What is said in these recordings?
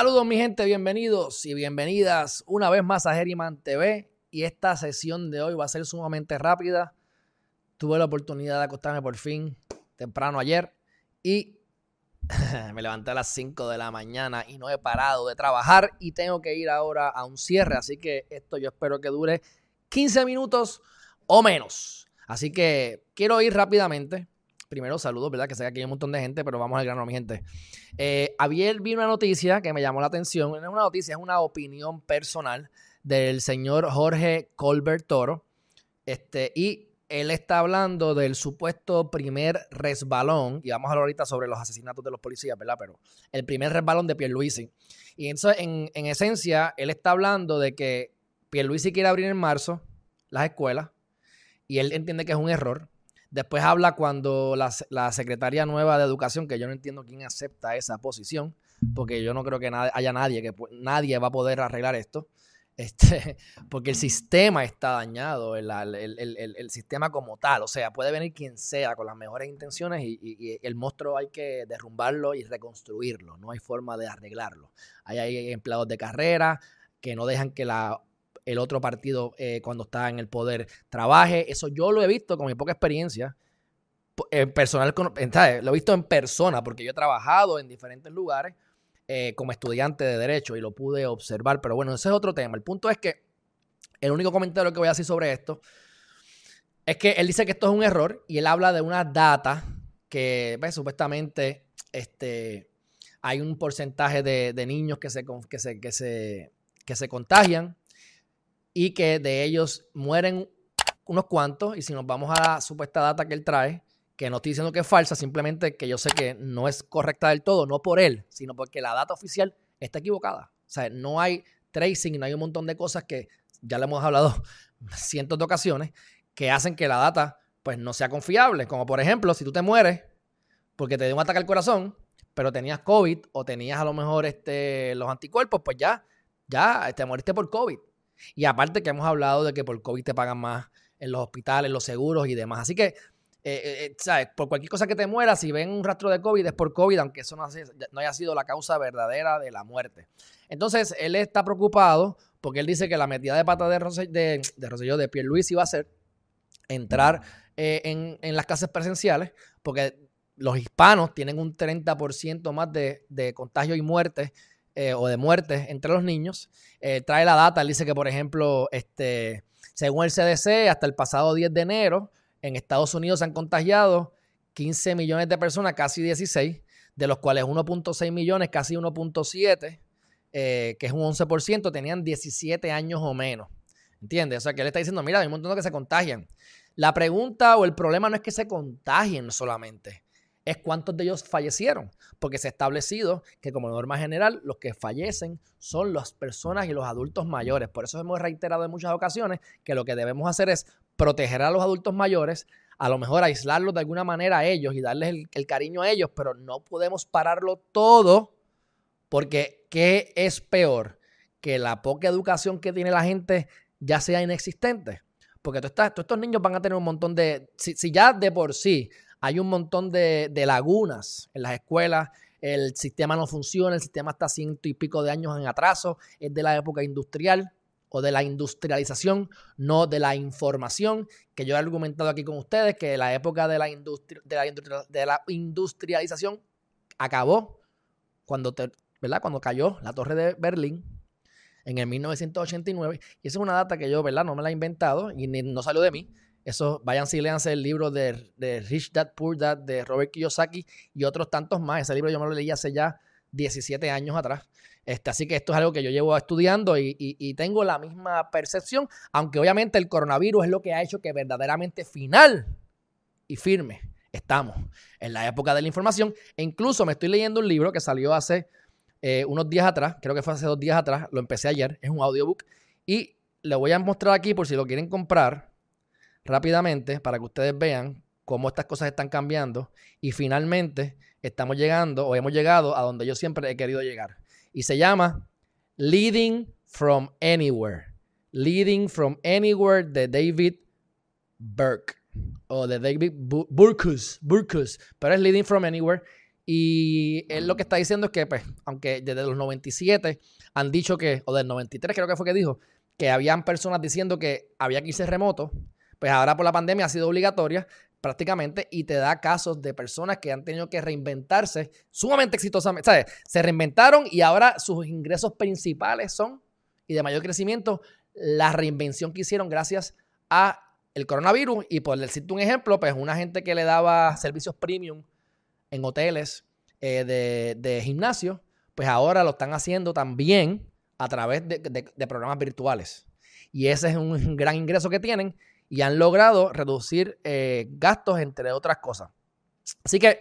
Saludos mi gente, bienvenidos y bienvenidas una vez más a Geriman TV y esta sesión de hoy va a ser sumamente rápida. Tuve la oportunidad de acostarme por fin temprano ayer y me levanté a las 5 de la mañana y no he parado de trabajar y tengo que ir ahora a un cierre, así que esto yo espero que dure 15 minutos o menos. Así que quiero ir rápidamente primero saludos, ¿verdad? Que sé que aquí hay un montón de gente, pero vamos al grano, mi gente. Eh, ayer vi una noticia que me llamó la atención. No es una noticia, es una opinión personal del señor Jorge Colbert Toro. Este, y él está hablando del supuesto primer resbalón, y vamos a hablar ahorita sobre los asesinatos de los policías, ¿verdad? Pero el primer resbalón de Pierluisi. Y entonces, en, en esencia, él está hablando de que Pierluisi quiere abrir en marzo las escuelas, y él entiende que es un error, Después habla cuando la, secretaria nueva de educación, que yo no entiendo quién acepta esa posición, porque yo no creo que haya nadie que nadie va a poder arreglar esto. Este, porque el sistema está dañado, el, sistema como tal. O sea, puede venir quien sea con las mejores intenciones y, el monstruo hay que derrumbarlo y reconstruirlo. No hay forma de arreglarlo. hay empleados de carrera que no dejan que la el otro partido eh, cuando está en el poder trabaje. Eso yo lo he visto con mi poca experiencia. En personal, lo he visto en persona porque yo he trabajado en diferentes lugares eh, como estudiante de derecho y lo pude observar. Pero bueno, ese es otro tema. El punto es que el único comentario que voy a hacer sobre esto es que él dice que esto es un error y él habla de una data que pues, supuestamente este, hay un porcentaje de, niños que se, que se, que se, que se contagian y que de ellos mueren unos cuantos. Y si nos vamos a la supuesta data que él trae, que no estoy diciendo que es falsa, simplemente que yo sé que no es correcta del todo, no por él, sino porque la data oficial está equivocada. O sea, no hay tracing, no hay un montón de cosas que ya le hemos hablado cientos de ocasiones que hacen que la data pues no sea confiable. Como por ejemplo, si tú te mueres porque te dio un ataque al corazón, pero tenías COVID o tenías a lo mejor este, los anticuerpos, pues ya, ya te moriste por COVID. Y aparte que hemos hablado de que por COVID te pagan más en los hospitales, los seguros y demás. Así que, eh, eh, eh, ¿sabes? Por cualquier cosa que te muera, si ven un rastro de COVID es por COVID, aunque eso no, haya sido la causa verdadera de la muerte. Entonces, él está preocupado porque él dice que la metida de pata de, Rosselló, de, de, de Pierluisi iba a ser entrar en, las clases presenciales, porque los hispanos tienen un 30% más de, de contagio y muerte eh, o de muertes entre los niños. Eh, trae la data, él dice que, por ejemplo, este, según el CDC, hasta el pasado 10 de enero, en Estados Unidos se han contagiado 15 millones de personas, casi 16, de los cuales 1.6 millones, casi 1.7, eh, que es un 11%, tenían 17 años o menos. ¿Entiendes? O sea, que él está diciendo, mira, hay un montón de que se contagian. La pregunta o el problema no es que se contagien solamente, es cuántos de ellos fallecieron, porque se ha establecido que como norma general los que fallecen son las personas y los adultos mayores. Por eso hemos reiterado en muchas ocasiones que lo que debemos hacer es proteger a los adultos mayores, a lo mejor aislarlos de alguna manera a ellos y darles el, cariño a ellos, pero no podemos pararlo todo porque ¿qué es peor? Que la poca educación que tiene la gente ya sea inexistente. Porque tú estás, todos estos niños van a tener un montón de, si ya de por sí hay un montón de, lagunas en las escuelas. El sistema no funciona, el sistema está ciento y pico de años en atraso, es de la época industrial o de la industrialización, no de la información, que yo he argumentado aquí con ustedes que la época de la, de la, industrialización acabó cuando, ¿verdad? cuando cayó la torre de Berlín en el 1989. Y esa es una data que yo ¿verdad? no me la he inventado y no salió de mí. Eso, vayan si léanse el libro de, Rich Dad Poor Dad de Robert Kiyosaki y otros tantos más. Ese libro yo me lo leí hace ya 17 años atrás. Este, así que esto es algo que yo llevo estudiando y, tengo la misma percepción, aunque obviamente el coronavirus es lo que ha hecho que verdaderamente final y firme estamos en la época de la información. E incluso me estoy leyendo un libro que salió hace eh, unos días atrás, creo que fue hace dos días atrás, lo empecé ayer, es un audiobook y le voy a mostrar aquí por si lo quieren comprar rápidamente para que ustedes vean cómo estas cosas están cambiando y finalmente estamos llegando o hemos llegado a donde yo siempre he querido llegar. Y se llama Leading from Anywhere. Leading from Anywhere de David Burke o de David Burkus, Burkus, pero es Leading from Anywhere Y él lo que está diciendo es que, pues, aunque desde los 97 han dicho que, o del 93 creo que fue que dijo, que habían personas diciendo que había que irse remoto, pues ahora por la pandemia ha sido obligatoria prácticamente y te da casos de personas que han tenido que reinventarse sumamente exitosamente. ¿sabes? Se reinventaron y ahora sus ingresos principales son, y de mayor crecimiento, la reinvención que hicieron gracias a el coronavirus. Y por decirte un ejemplo, pues una gente que le daba servicios premium en hoteles eh, de, gimnasio, pues ahora lo están haciendo también a través de, programas virtuales. Y ese es un gran ingreso que tienen y han logrado reducir eh, gastos, entre otras cosas. Así que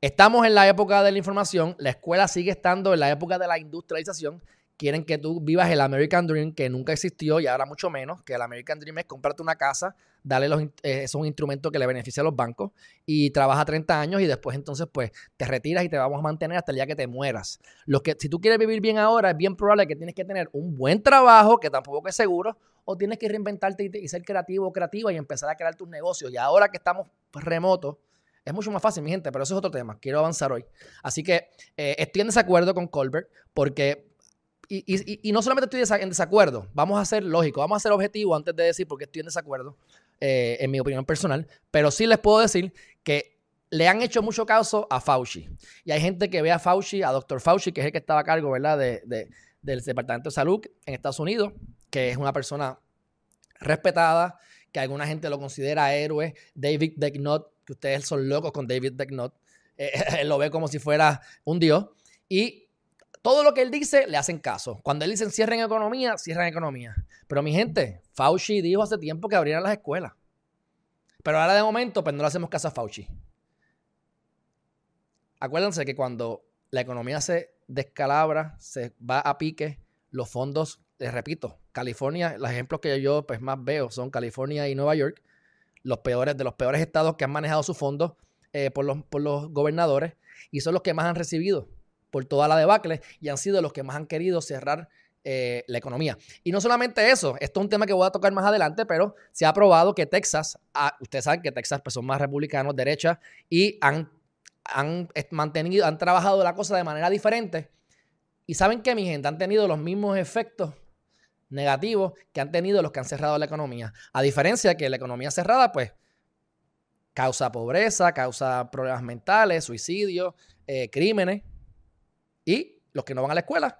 estamos en la época de la información, la escuela sigue estando en la época de la industrialización quieren que tú vivas el American Dream que nunca existió y ahora mucho menos, que el American Dream es comprarte una casa, darle los, eh, es un instrumento que le beneficia a los bancos y trabaja 30 años y después entonces pues te retiras y te vamos a mantener hasta el día que te mueras. Lo que, si tú quieres vivir bien ahora, es bien probable que tienes que tener un buen trabajo, que tampoco es seguro, o tienes que reinventarte y, ser creativo o creativa y empezar a crear tus negocios. Y ahora que estamos remotos, es mucho más fácil, mi gente, pero eso es otro tema. Quiero avanzar hoy. Así que eh, estoy en desacuerdo con Colbert porque y, no solamente estoy en desacuerdo, vamos a ser lógicos, vamos a ser objetivos antes de decir por qué estoy en desacuerdo, eh, en mi opinión personal, pero sí les puedo decir que le han hecho mucho caso a Fauci. Y hay gente que ve a Fauci, a Dr. Fauci, que es el que estaba a cargo, ¿verdad?, de, del Departamento de Salud en Estados Unidos, que es una persona respetada, que alguna gente lo considera héroe. David Decknott, que ustedes son locos con David Decknott, eh, él lo ve como si fuera un dios. Y todo lo que él dice le hacen caso. Cuando él dice cierren economía, cierran economía. Pero mi gente, Fauci dijo hace tiempo que abrieran las escuelas. Pero ahora de momento, pues no le hacemos caso a Fauci. Acuérdense que cuando la economía se descalabra, se va a pique, los fondos, les repito, California, los ejemplos que yo pues, más veo son California y Nueva York, los peores, de los peores estados que han manejado sus fondos eh, por, los, por los gobernadores y son los que más han recibido por toda la debacle y han sido los que más han querido cerrar eh, la economía. Y no solamente eso, esto es un tema que voy a tocar más adelante, pero se ha probado que Texas, ah, ustedes saben que Texas pues, son más republicanos, derecha, y han, han mantenido, han trabajado la cosa de manera diferente. Y saben que mi gente han tenido los mismos efectos negativos que han tenido los que han cerrado la economía. A diferencia de que la economía cerrada, pues, causa pobreza, causa problemas mentales, suicidios, eh, crímenes. Y los que no van a la escuela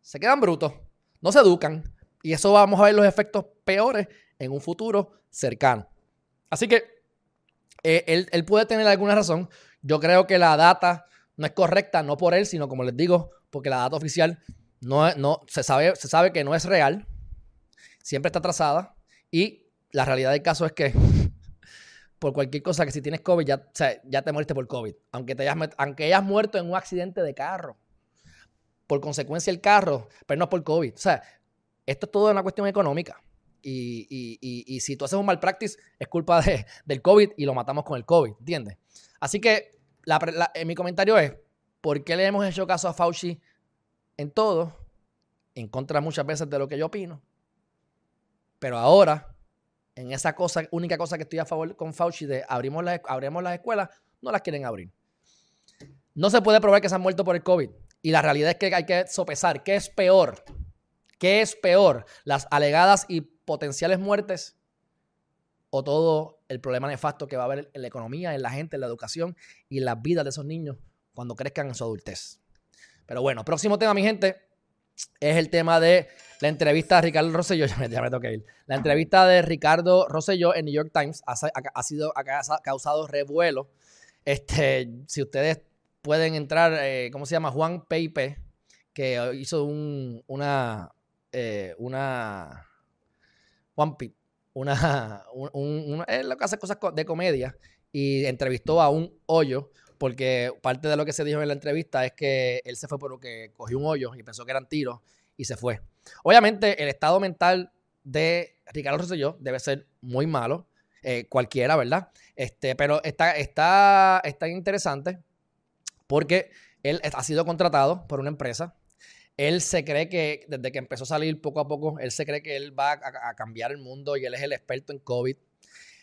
se quedan brutos, no se educan. Y eso vamos a ver los efectos peores en un futuro cercano. Así que eh, él, puede tener alguna razón. Yo creo que la data no es correcta, no por él, sino como les digo, porque la data oficial no, no se, sabe, se sabe que no es real, siempre está atrasada y la realidad del caso es que por cualquier cosa que si tienes COVID ya, ya te moriste por COVID, aunque, te hayas, aunque hayas muerto en un accidente de carro por consecuencia el carro, pero no por COVID. O sea, esto es todo una cuestión económica. Y, si tú haces un mal practice, es culpa de, del COVID y lo matamos con el COVID, ¿entiendes? Así que en mi comentario es, ¿por qué le hemos hecho caso a Fauci en todo? En contra muchas veces de lo que yo opino. Pero ahora, en esa cosa, única cosa que estoy a favor con Fauci de abrimos, abrimos las escuelas, no las quieren abrir. No se puede probar que se han muerto por el COVID. Y la realidad es que hay que sopesar qué es peor. ¿Qué es peor? ¿Las alegadas y potenciales muertes o todo el problema nefasto que va a haber en la economía, en la gente, en la educación y en las vidas de esos niños cuando crezcan en su adultez? Pero bueno, próximo tema, mi gente, es el tema de la entrevista de Ricardo Rosselló. Ya me, ya me toqué ir. La entrevista de Ricardo Rosselló en New York Times ha, ha sido, ha causado revuelo. Este, si ustedes pueden entrar, eh, ¿cómo se llama? Juan Peipe, que hizo un, una, eh, una, Juan Pip, una, un, él lo que hace cosas de comedia y entrevistó a un hoyo, porque parte de lo que se dijo en la entrevista es que él se fue porque cogió un hoyo y pensó que eran tiros y se fue. Obviamente el estado mental de Ricardo Rosselló debe ser muy malo, eh, cualquiera, ¿verdad? Este, pero está, está, está interesante porque él ha sido contratado por una empresa. Él se cree que desde que empezó a salir poco a poco, él se cree que él va a, cambiar el mundo y él es el experto en COVID.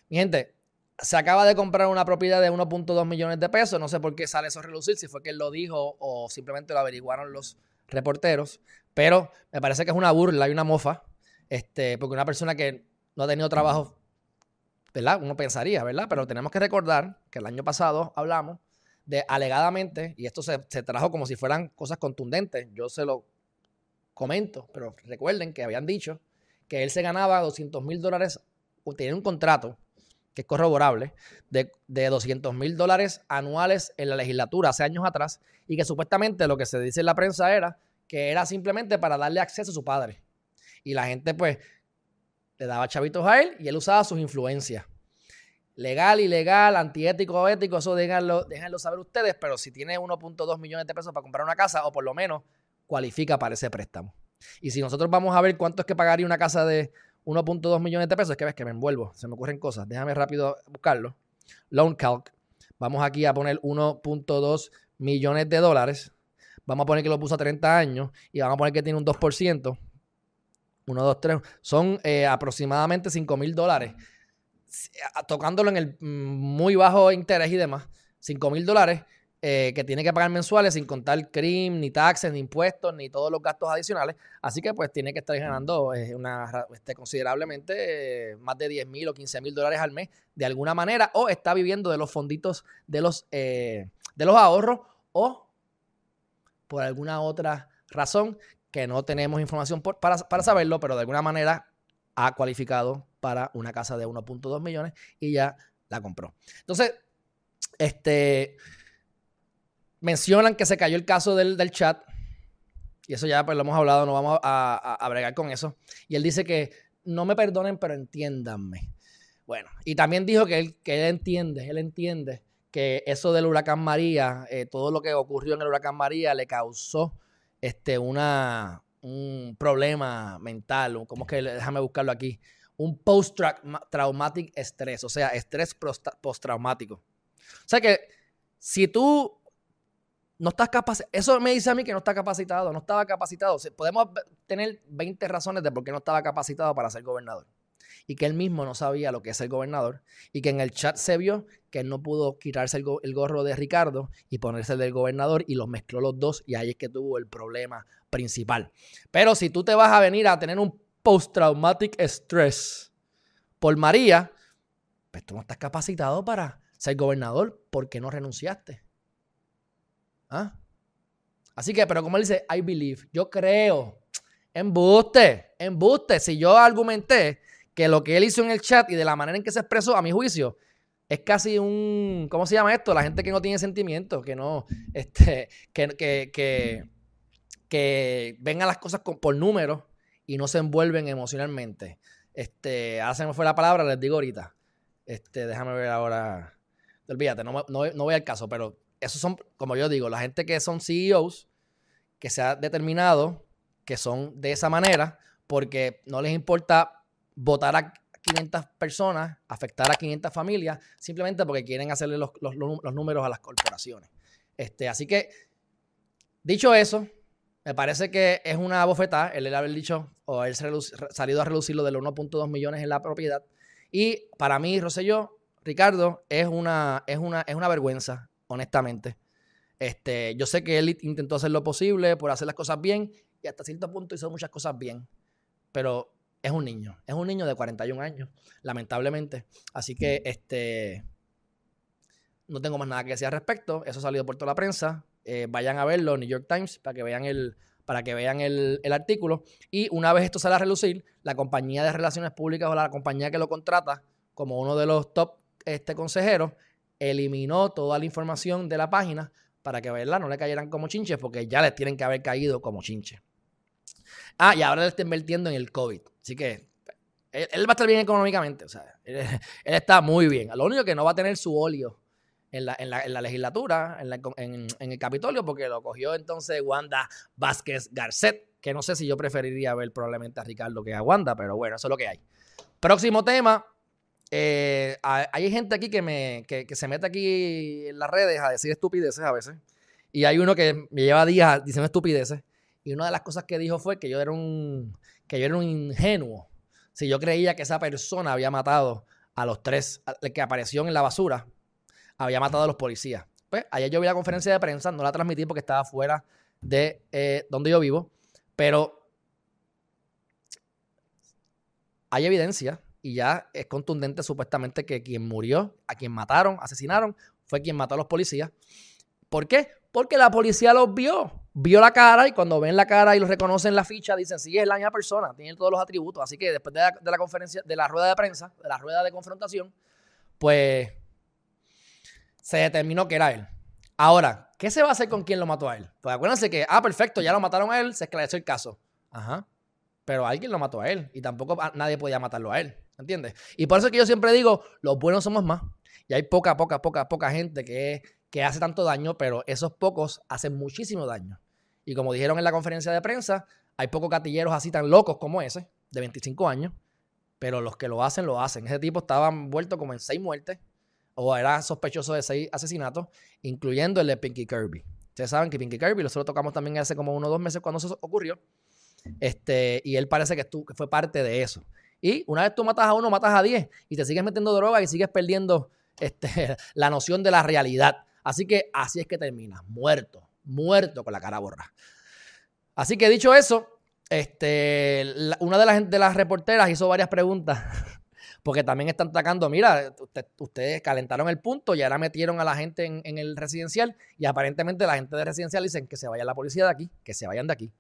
Mi gente, se acaba de comprar una propiedad de 1.2 millones de pesos. No sé por qué sale eso a relucir, si fue que él lo dijo o simplemente lo averiguaron los reporteros. Pero me parece que es una burla y una mofa. Este, porque una persona que no ha tenido trabajo, ¿verdad? Uno pensaría, ¿verdad? Pero tenemos que recordar que el año pasado hablamos de alegadamente, y esto se, se trajo como si fueran cosas contundentes. Yo se lo comento, pero recuerden que habían dicho que él se ganaba 200 mil dólares, tenía un contrato es corroborable, de, de 200 mil dólares anuales en la legislatura hace años atrás, y que supuestamente lo que se dice en la prensa era que era simplemente para darle acceso a su padre. Y la gente pues le daba chavitos a él y él usaba sus influencias. Legal, ilegal, antiético ético, eso déjenlo, déjenlo saber ustedes, pero si tiene 1.2 millones de pesos para comprar una casa, o por lo menos cualifica para ese préstamo. Y si nosotros vamos a ver cuánto es que pagaría una casa de 1.2 millones de pesos, es que ves que me envuelvo, se me ocurren cosas. Déjame rápido buscarlo. Loan Calc. Vamos aquí a poner 1.2 millones de dólares. Vamos a poner que lo puso a 30 años y vamos a poner que tiene un 2%. 1, 2, 3. Son eh, aproximadamente 5 mil dólares. Tocándolo en el mm, muy bajo interés y demás. 5 mil dólares eh, que tiene que pagar mensuales sin contar CRIM, ni taxes, ni impuestos, ni todos los gastos adicionales. Así que pues tiene que estar ganando eh, una, este, considerablemente eh, más de 10 mil o 15 mil dólares al mes de alguna manera o está viviendo de los fonditos de los, de los ahorros o por alguna otra razón que no tenemos información para, para saberlo, pero de alguna manera ha cualificado para una casa de 1.2 millones y ya la compró. Entonces, este mencionan que se cayó el caso del, chat. Y eso ya pues lo hemos hablado, no vamos a, a, bregar con eso. Y él dice que no me perdonen, pero entiéndanme. Bueno, y también dijo que él, que él entiende, él entiende que eso del huracán María, eh, todo lo que ocurrió en el huracán María le causó este, una, un problema mental, ¿cómo es que, déjame buscarlo aquí, un post-traumatic stress, o sea, estrés postraumático. O sea que si tú no estás capacitado. Eso me dice a mí que no está capacitado, no estaba capacitado. podemos tener 20 razones de por qué no estaba capacitado para ser gobernador. Y que él mismo no sabía lo que es ser gobernador. Y que en el chat se vio que él no pudo quitarse el, gorro de Ricardo y ponerse el del gobernador y los mezcló los dos. Y ahí es que tuvo el problema principal. Pero si tú te vas a venir a tener un post-traumatic stress por María, pues tú no estás capacitado para ser gobernador porque no renunciaste. ¿Ah? Así que, pero como él dice, I believe, yo creo. Embuste, embuste. Si yo argumenté que lo que él hizo en el chat y de la manera en que se expresó, a mi juicio, es casi un, ¿cómo se llama esto? La gente que no tiene sentimientos, que no, este, que, que, que, que ven a las cosas por números y no se envuelven emocionalmente. Este, ahora me fue la palabra, les digo ahorita. Este, déjame ver ahora. Olvídate, no, no, no voy al caso, pero esos son, como yo digo, la gente que son CEOs, que se ha determinado que son de esa manera, porque no les importa votar a 500 personas, afectar a 500 familias, simplemente porque quieren hacerle los, números a las corporaciones. Este, así que, dicho eso, me parece que es una bofetada el haber dicho o haber salido a reducir lo de los 1.2 millones en la propiedad. Y para mí, Rosselló, Ricardo, es una, es una, es una vergüenza honestamente. Este, yo sé que él intentó hacer lo posible por hacer las cosas bien y hasta cierto punto hizo muchas cosas bien, pero es un niño, es un niño de 41 años, lamentablemente. Así que este, no tengo más nada que decir al respecto. Eso ha salido por toda la prensa. Eh, vayan a verlo, New York Times, para que vean el, para que vean el, el, artículo. Y una vez esto sale a relucir, la compañía de relaciones públicas o la compañía que lo contrata como uno de los top este, consejeros eliminó toda la información de la página para que ¿verdad? no le cayeran como chinches, porque ya les tienen que haber caído como chinches. Ah, y ahora le está invirtiendo en el COVID. Así que él, va a estar bien económicamente. O sea, él, está muy bien. Lo único que no va a tener su óleo en la, en la, legislatura, en, en, el Capitolio, porque lo cogió entonces Wanda Vázquez Garcet, que no sé si yo preferiría ver probablemente a Ricardo que a Wanda, pero bueno, eso es lo que hay. Próximo tema, eh, hay gente aquí que, me, que, se mete aquí en las redes a decir estupideces a veces. Y hay uno que me lleva días diciendo estupideces. Y una de las cosas que dijo fue que yo era un, que yo era un ingenuo. Si yo creía que esa persona había matado a los tres, el que apareció en la basura, había matado a los policías. Pues ayer yo vi la conferencia de prensa, no la transmití porque estaba fuera de eh, donde yo vivo, pero hay evidencia y ya es contundente supuestamente que quien murió, a quien mataron, asesinaron, fue quien mató a los policías. ¿Por qué? Porque la policía los vio, vio la cara y cuando ven la cara y los reconocen la ficha, dicen, sí, es la misma persona, tiene todos los atributos. Así que después de la, de la conferencia, de la rueda de prensa, de la rueda de confrontación, pues se determinó que era él. Ahora, ¿qué se va a hacer con quien lo mató a él? Pues acuérdense que, ah, perfecto, ya lo mataron a él, se esclareció el caso. Ajá. Pero alguien lo mató a él y tampoco nadie podía matarlo a él. ¿Entiendes? Y por eso es que yo siempre digo, los buenos somos más. Y hay poca, poca, poca, poca gente que, que hace tanto daño, pero esos pocos hacen muchísimo daño. Y como dijeron en la conferencia de prensa, hay pocos gatilleros así tan locos como ese, de 25 años, pero los que lo hacen, lo hacen. Ese tipo estaba envuelto como en seis muertes o era sospechoso de seis asesinatos, incluyendo el de Pinky Kirby. Ustedes saben que Pinky Kirby, nosotros tocamos también hace como uno o dos meses cuando eso ocurrió. Este, y él parece que, que fue parte de eso. Y una vez tú matas a uno, matas a diez y te sigues metiendo droga y sigues perdiendo este, la noción de la realidad. Así que así es que terminas, muerto, muerto con la cara borra. Así que dicho eso, este, una de las, de las reporteras hizo varias preguntas porque también están atacando, mira, ustedes calentaron el punto y ahora metieron a la gente en, el residencial y aparentemente la gente de residencial dicen que se vaya la policía de aquí, que se vayan de aquí.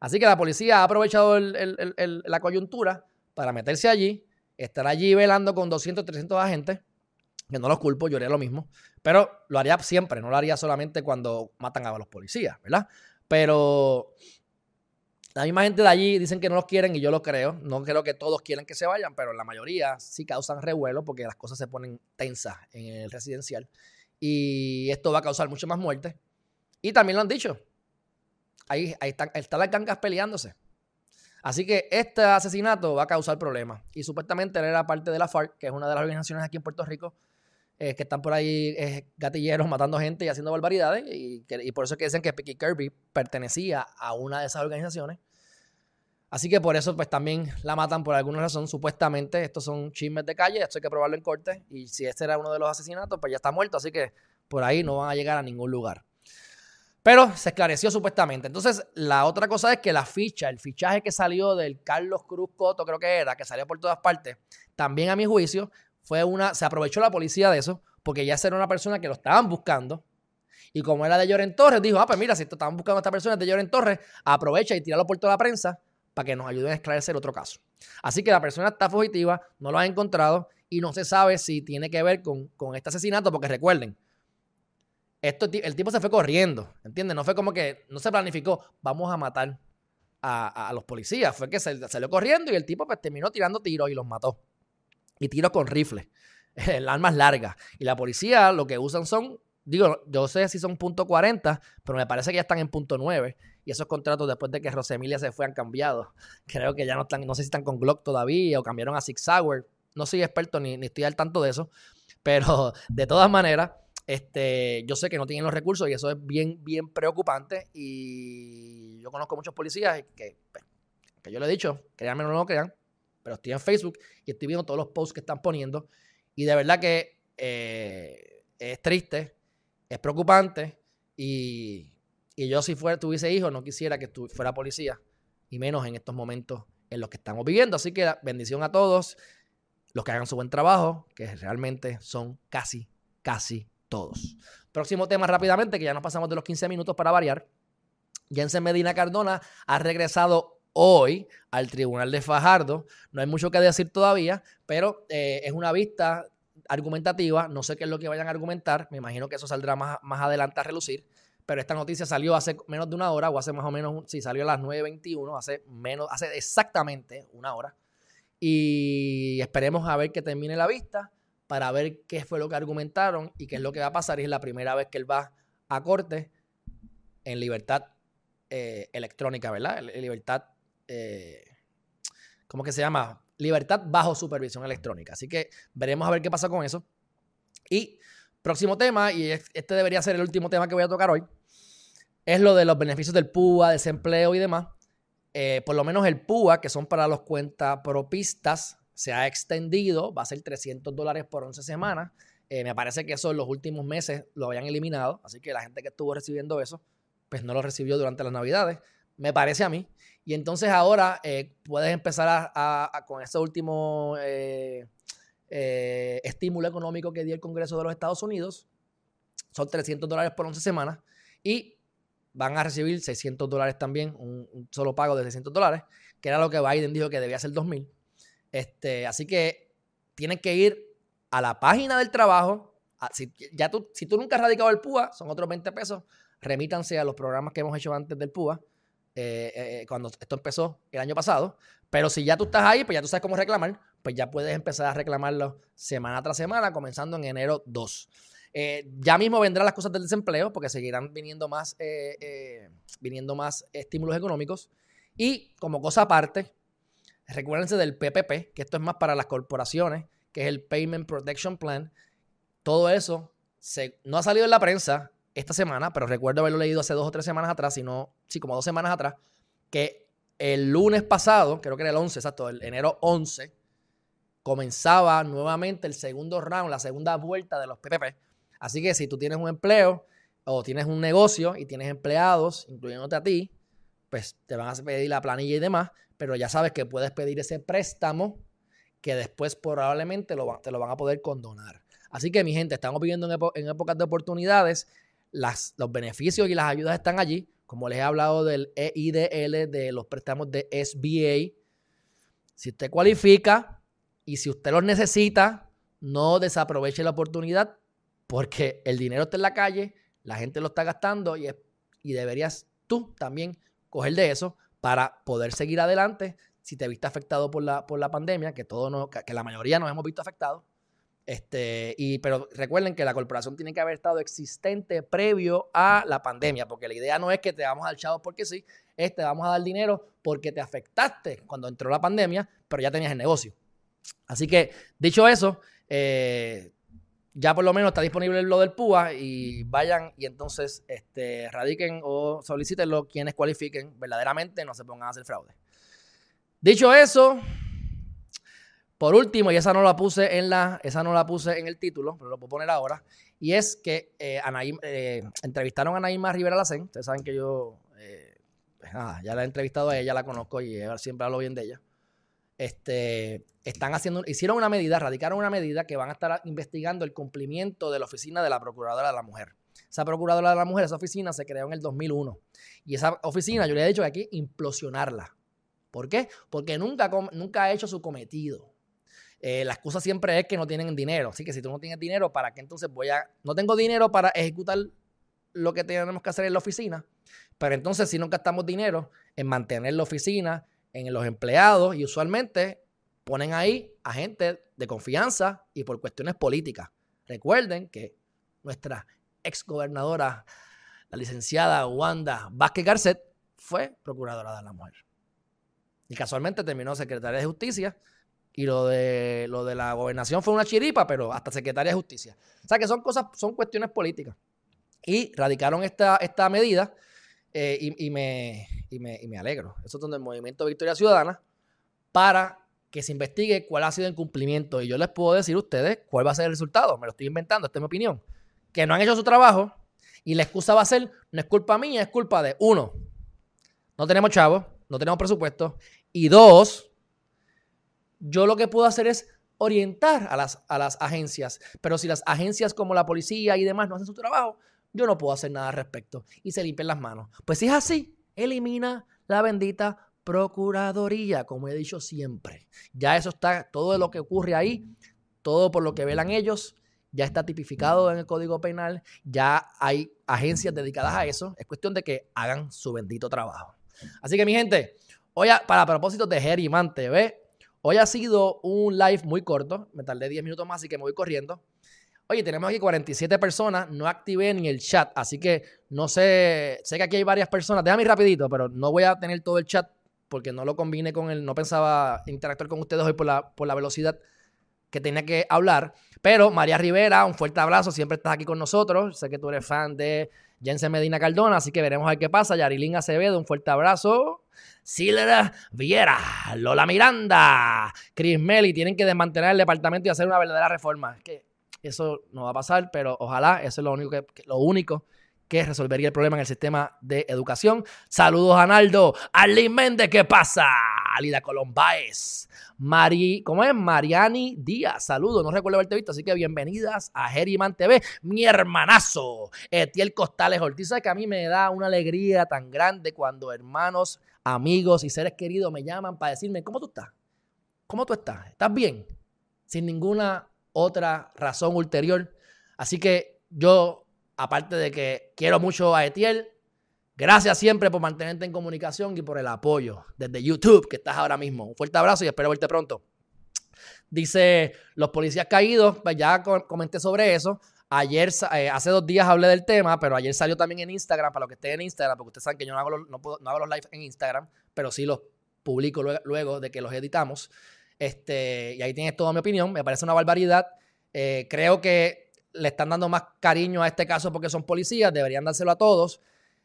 Así que la policía ha aprovechado la coyuntura para meterse allí, estar allí velando con 200, 300 agentes, que no los culpo, yo haría lo mismo, pero lo haría siempre, no lo haría solamente cuando matan a los policías, ¿verdad? Pero la misma gente de allí dicen que no los quieren y yo lo creo. No creo que todos quieren que se vayan, pero la mayoría sí causan revuelo porque las cosas se ponen tensas en el residencial. Y esto va a causar mucho más muerte. Y también lo han dicho. Ahí, ahí están, están las gangas peleándose. Así que este asesinato va a causar problemas. Y supuestamente era parte de la FARC, que es una de las organizaciones aquí en Puerto Rico eh, que están por ahí eh, gatilleros matando gente y haciendo barbaridades. Y, por eso es que dicen que Picky Kirby pertenecía a una de esas organizaciones. Así que por eso pues también la matan por alguna razón. Supuestamente estos son chismes de calle, esto hay que probarlo en corte. Y si este era uno de los asesinatos, pues ya está muerto. Así que por ahí no van a llegar a ningún lugar. Pero se esclareció supuestamente. Entonces, la otra cosa es que la ficha, el fichaje que salió del Carlos Cruz Coto, creo que era, que salió por todas partes, también a mi juicio, fue una, se aprovechó la policía de eso, porque ya era una persona que lo estaban buscando. Y como era de Lloren Torres, dijo, ah, pues mira, si estaban buscando a esta persona de Lloren Torres, aprovecha y tíralo por toda la prensa para que nos ayuden a esclarecer otro caso. Así que la persona está fugitiva, no lo ha encontrado y no se sabe si tiene que ver con, este asesinato, porque recuerden, esto, el tipo se fue corriendo, ¿entiendes? No fue como que no se planificó, vamos a matar a, los policías, fue que se, salió corriendo y el tipo pues terminó tirando tiros y los mató y tiro con rifle, el armas largas. Y la policía lo que usan son, digo, yo sé si son punto .40, pero me parece que ya están en punto .9. Y esos contratos después de que Rosemilia se fue han cambiado. Creo que ya no están, no sé si están con Glock todavía o cambiaron a Six Sauer. No soy experto ni, ni estoy al tanto de eso. Pero de todas maneras, este, yo sé que no tienen los recursos y eso es bien, bien preocupante. Y yo conozco muchos policías que, pues, que yo le he dicho, créanme o no lo crean, pero estoy en Facebook y estoy viendo todos los posts que están poniendo. Y de verdad que eh, es triste, es preocupante. Y, yo, si fuera, tuviese hijos, no quisiera que fuera policía, y menos en estos momentos en los que estamos viviendo. Así que bendición a todos los que hagan su buen trabajo, que realmente son casi, casi todos. Próximo tema rápidamente, que ya nos pasamos de los 15 minutos para variar. Jensen Medina Cardona ha regresado hoy al tribunal de Fajardo. No hay mucho que decir todavía, pero eh, es una vista argumentativa. No sé qué es lo que vayan a argumentar. Me imagino que eso saldrá más, más adelante a relucir. Pero esta noticia salió hace menos de una hora, o hace más o menos, si salió a las 9.21, hace menos, hace exactamente una hora. Y esperemos a ver que termine la vista para ver qué fue lo que argumentaron y qué es lo que va a pasar. Y es la primera vez que él va a corte en libertad eh, electrónica, ¿verdad? Libertad eh, ¿cómo que se llama? Libertad bajo supervisión electrónica. Así que veremos a ver qué pasa con eso. Y próximo tema, y este debería ser el último tema que voy a tocar hoy, es lo de los beneficios del PUA, desempleo y demás. Eh, por lo menos el PUA, que son para los cuentapropistas se ha extendido, va a ser 300 dólares por 11 semanas. Eh, me parece que eso en los últimos meses lo habían eliminado, así que la gente que estuvo recibiendo eso, pues no lo recibió durante las navidades, me parece a mí. Y entonces ahora eh, puedes empezar a, con ese último eh, estímulo económico que dio el Congreso de los Estados Unidos, son 300 dólares por 11 semanas, y van a recibir 600 dólares también, un, solo pago de 600 dólares, que era lo que Biden dijo que debía ser 2000. Este, así que tienen que ir a la página del trabajo. si, ya tú, si tú nunca has radicado el PUA, son otros 20 pesos. Remítanse a los programas que hemos hecho antes del PUA, eh, eh, eh, cuando esto empezó el año pasado. Pero si ya tú estás ahí, pues ya tú sabes cómo reclamar, pues ya puedes empezar a reclamarlo semana tras semana, comenzando en enero 2. Eh, ya mismo vendrán las cosas del desempleo porque seguirán viniendo más, viniendo más estímulos económicos. Y como cosa aparte, recuérdense del PPP, que esto es más para las corporaciones, que es el Payment Protection Plan. Todo eso no ha salido en la prensa esta semana, pero recuerdo haberlo leído hace dos o tres semanas atrás, sino, sí, como dos semanas atrás, que el lunes pasado, creo que era el 11, exacto, el enero 11, comenzaba nuevamente el segundo round, la segunda vuelta de los PPP Así que si tú tienes un empleo o tienes un negocio y tienes empleados, incluyéndote a ti, pues te van a pedir la planilla y demás, pero ya sabes que puedes pedir ese préstamo que después probablemente te lo van a poder condonar. Así que mi gente, estamos viviendo en, épocas de oportunidades, las, los beneficios y las ayudas están allí, como les he hablado del EIDL, de los préstamos de SBA. Si usted cualifica y si usted los necesita, no desaproveche la oportunidad porque el dinero está en la calle, la gente lo está gastando y, y deberías tú también coger de eso para poder seguir adelante si te viste afectado por la, por la pandemia, que, todo no, que la mayoría nos hemos visto afectados. Este, y, pero recuerden que la corporación tiene que haber estado existente previo a la pandemia, porque la idea no es que te vamos a dar chavos porque sí, es te vamos a dar dinero porque te afectaste cuando entró la pandemia, pero ya tenías el negocio. Así que, dicho eso, eh, ya por lo menos está disponible lo del PUA y vayan y entonces este, radiquen o solicítenlo quienes cualifiquen verdaderamente, no se pongan a hacer fraude. Dicho eso, por último, y esa no la puse en la, esa no la puse en el título, pero lo puedo poner ahora, y es que eh, eh, entrevistaron a Naima Rivera Lacen, ustedes saben que yo eh, pues ya la he entrevistado a ella, la conozco y siempre hablo bien de ella. Este, están haciendo, hicieron una medida, radicaron una medida que van a estar investigando el cumplimiento de la oficina de la Procuradora de la Mujer. Esa Procuradora de la Mujer, esa oficina se creó en el 2001. Y esa oficina, yo le he dicho que hay que implosionarla. ¿Por qué? Porque nunca, nunca ha hecho su cometido. Eh, la excusa siempre es que no tienen dinero. Así que si tú no tienes dinero, ¿para qué entonces voy a... No tengo dinero para ejecutar lo que tenemos que hacer en la oficina, pero entonces si no gastamos dinero en mantener la oficina, en los empleados y usualmente ponen ahí a gente de confianza y por cuestiones políticas. Recuerden que nuestra exgobernadora, la licenciada Wanda Vázquez Garcet, fue procuradora de la mujer. Y casualmente terminó secretaria de justicia. Y lo de, lo de la gobernación fue una chiripa, pero hasta secretaria de justicia. O sea que son cosas, son cuestiones políticas. Y radicaron esta, esta medida eh, y, me, y, me, y, me, alegro. Eso es donde el Movimiento Victoria Ciudadana para que se investigue cuál ha sido el cumplimiento. Y yo les puedo decir a ustedes cuál va a ser el resultado. Me lo estoy inventando, esta es mi opinión. Que no han hecho su trabajo y la excusa va a ser, no es culpa mía, es culpa de uno, no tenemos chavos, no tenemos presupuesto. Y dos, yo lo que puedo hacer es orientar a las, a las agencias. Pero si las agencias como la policía y demás no hacen su trabajo, yo no puedo hacer nada al respecto. Y se limpian las manos. Pues si es así, elimina la bendita Procuraduría, como he dicho siempre. Ya eso está, todo lo que ocurre ahí, todo por lo que velan ellos, ya está tipificado en el Código Penal, ya hay agencias dedicadas a eso. Es cuestión de que hagan su bendito trabajo. Así que mi gente, hoy para propósito de Geriman TV, hoy ha sido un live muy corto, me tardé 10 minutos más, así que me voy corriendo. Oye, tenemos aquí 47 personas, no activé ni el chat, así que no sé, sé que aquí hay varias personas, déjame ir rapidito, pero no voy a tener todo el chat porque no lo combine con el, no pensaba interactuar con ustedes hoy por la, por la velocidad que tenía que hablar. Pero María Rivera, un fuerte abrazo, siempre estás aquí con nosotros. Sé que tú eres fan de Jensen Medina Cardona, así que veremos a ver qué pasa. Yarilín Acevedo, un fuerte abrazo. Silera Viera, Lola Miranda, Chris Melly, tienen que desmantelar el departamento y hacer una verdadera reforma. que eso no va a pasar, pero ojalá, eso es lo único que, lo único que resolvería el problema en el sistema de educación. Saludos a Naldo, Arlene Méndez, ¿qué pasa? Alida Colombáez, Mari, ¿cómo es? Mariani Díaz, saludos, no recuerdo haberte visto, así que bienvenidas a Geriman TV, mi hermanazo, Etiel Costales Ortiz, que a mí me da una alegría tan grande cuando hermanos, amigos y seres queridos me llaman para decirme, ¿cómo tú estás? ¿Cómo tú estás? ¿Estás bien? Sin ninguna otra razón ulterior. Así que yo, aparte de que quiero mucho a Etiel, gracias siempre por mantenerte en comunicación y por el apoyo desde YouTube que estás ahora mismo. Un fuerte abrazo y espero verte pronto. Dice, los policías caídos, pues ya comenté sobre eso. Ayer, eh, hace dos días hablé del tema, pero ayer salió también en Instagram, para los que estén en Instagram, porque ustedes saben que yo no hago los, no, no hago los live en Instagram, pero sí los publico luego de que los editamos. Este, y ahí tienes toda mi opinión. Me parece una barbaridad. Eh, creo que le están dando más cariño a este caso porque son policías, deberían dárselo a todos.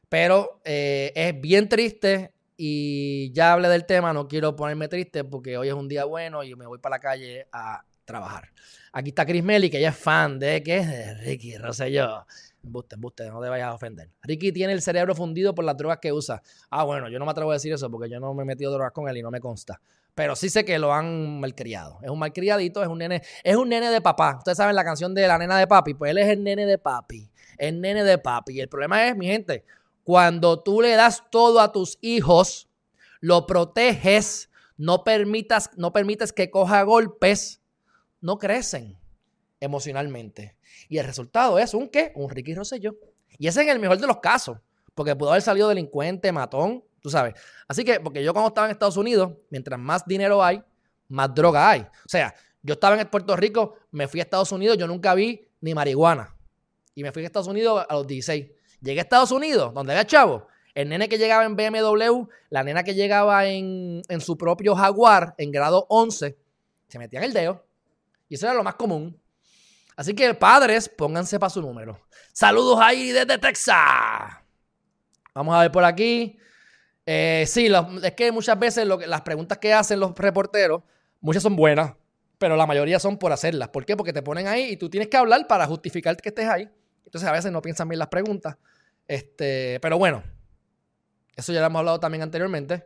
Pero eh, es bien triste y ya hablé del tema, no quiero ponerme triste porque hoy es un día bueno y me voy para la calle a trabajar. Aquí está Chris Melly, que ella es fan de, ¿qué? Ricky Rosselló. Embuste, embuste, no te vayas a ofender. Ricky tiene el cerebro fundido por las drogas que usa. Ah, bueno, yo no me atrevo a decir eso porque yo no me he metido drogas con él y no me consta. Pero sí sé que lo han malcriado. Es un malcriadito, es un nene, es un nene de papá. Ustedes saben la canción de la nena de papi, pues él es el nene de papi. El nene de papi. Y el problema es, mi gente, cuando tú le das todo a tus hijos, lo proteges, no permitas, no permites que coja golpes, no crecen emocionalmente. Y el resultado es un qué? Un Ricky Rosselló. Y ese es en el mejor de los casos, porque pudo haber salido delincuente, matón, tú sabes. Así que, porque yo cuando estaba en Estados Unidos, mientras más dinero hay, más droga hay. O sea, yo estaba en Puerto Rico, me fui a Estados Unidos, yo nunca vi ni marihuana. Y me fui a Estados Unidos a los 16. Llegué a Estados Unidos, donde había chavo. El nene que llegaba en BMW, la nena que llegaba en, en su propio Jaguar, en grado 11, se metía en el dedo. Y eso era lo más común. Así que padres, pónganse para su número. Saludos ahí desde Texas. Vamos a ver por aquí. Eh, sí, es que muchas veces las preguntas que hacen los reporteros, muchas son buenas, pero la mayoría son por hacerlas. ¿Por qué? Porque te ponen ahí y tú tienes que hablar para justificar que estés ahí. Entonces a veces no piensan bien las preguntas. Este, pero bueno, eso ya lo hemos hablado también anteriormente.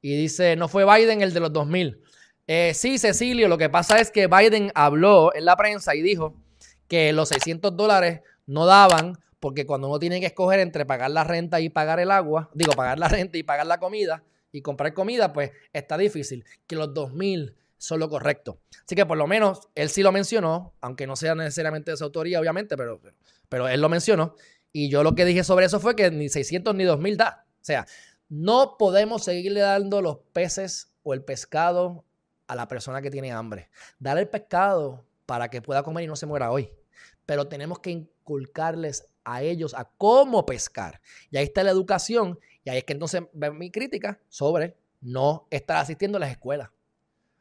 Y dice, no fue Biden el de los 2000. Eh, sí, Cecilio, lo que pasa es que Biden habló en la prensa y dijo que los 600 dólares no daban porque cuando uno tiene que escoger entre pagar la renta y pagar el agua, digo, pagar la renta y pagar la comida y comprar comida, pues está difícil. Que los 2000 son lo correcto. Así que por lo menos él sí lo mencionó, aunque no sea necesariamente de su autoría, obviamente, pero, pero él lo mencionó. Y yo lo que dije sobre eso fue que ni 600 ni 2000 da. O sea, no podemos seguirle dando los peces o el pescado a la persona que tiene hambre. Dar el pescado para que pueda comer y no se muera hoy. Pero tenemos que inculcarles a ellos a cómo pescar. Y ahí está la educación. Y ahí es que entonces ve mi crítica sobre no estar asistiendo a las escuelas.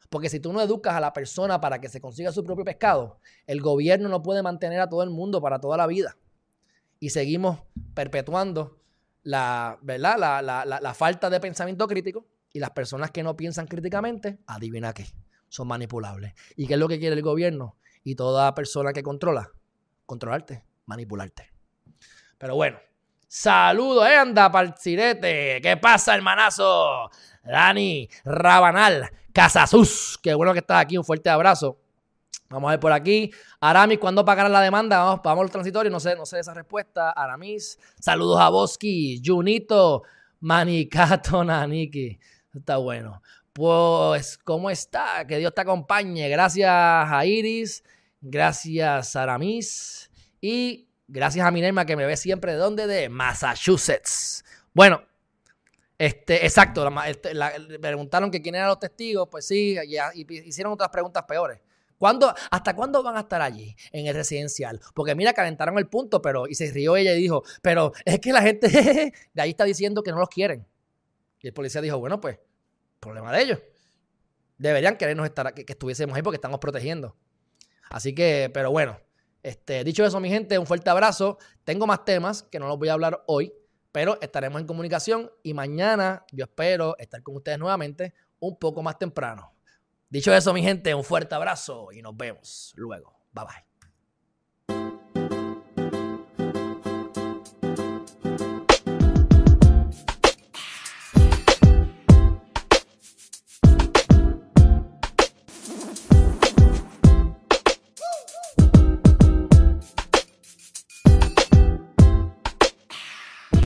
Porque si tú no educas a la persona para que se consiga su propio pescado, el gobierno no puede mantener a todo el mundo para toda la vida. Y seguimos perpetuando la, ¿verdad? La, la, la falta de pensamiento crítico. Y las personas que no piensan críticamente, adivina qué son manipulables. ¿Y qué es lo que quiere el gobierno? Y toda persona que controla, controlarte, manipularte. Pero bueno, saludos, eh, anda, parcirete. ¿Qué pasa, hermanazo? Dani Rabanal, Casasus. Qué bueno que estás aquí, un fuerte abrazo. Vamos a ver por aquí. Aramis, ¿cuándo pagarán la demanda? Vamos, a los transitorios. No sé, no sé esa respuesta. Aramis. Saludos a Boski, Junito, Manicato, Naniki. Está bueno. Pues, ¿cómo está? Que Dios te acompañe. Gracias a Iris, gracias Aramis y gracias a Minerma que me ve siempre de dónde? De Massachusetts. Bueno, este, exacto, este, le preguntaron que quién eran los testigos, pues sí, y, hicieron otras preguntas peores. ¿Cuándo, ¿Hasta cuándo van a estar allí en el residencial? Porque mira, calentaron el punto, pero, y se rió ella y dijo, pero es que la gente de ahí está diciendo que no los quieren. Y el policía dijo, bueno, pues problema de ellos. Deberían querernos estar, que, que estuviésemos ahí porque estamos protegiendo. Así que, pero bueno, este, dicho eso, mi gente, un fuerte abrazo. Tengo más temas que no los voy a hablar hoy, pero estaremos en comunicación y mañana yo espero estar con ustedes nuevamente un poco más temprano. Dicho eso, mi gente, un fuerte abrazo y nos vemos luego. Bye bye.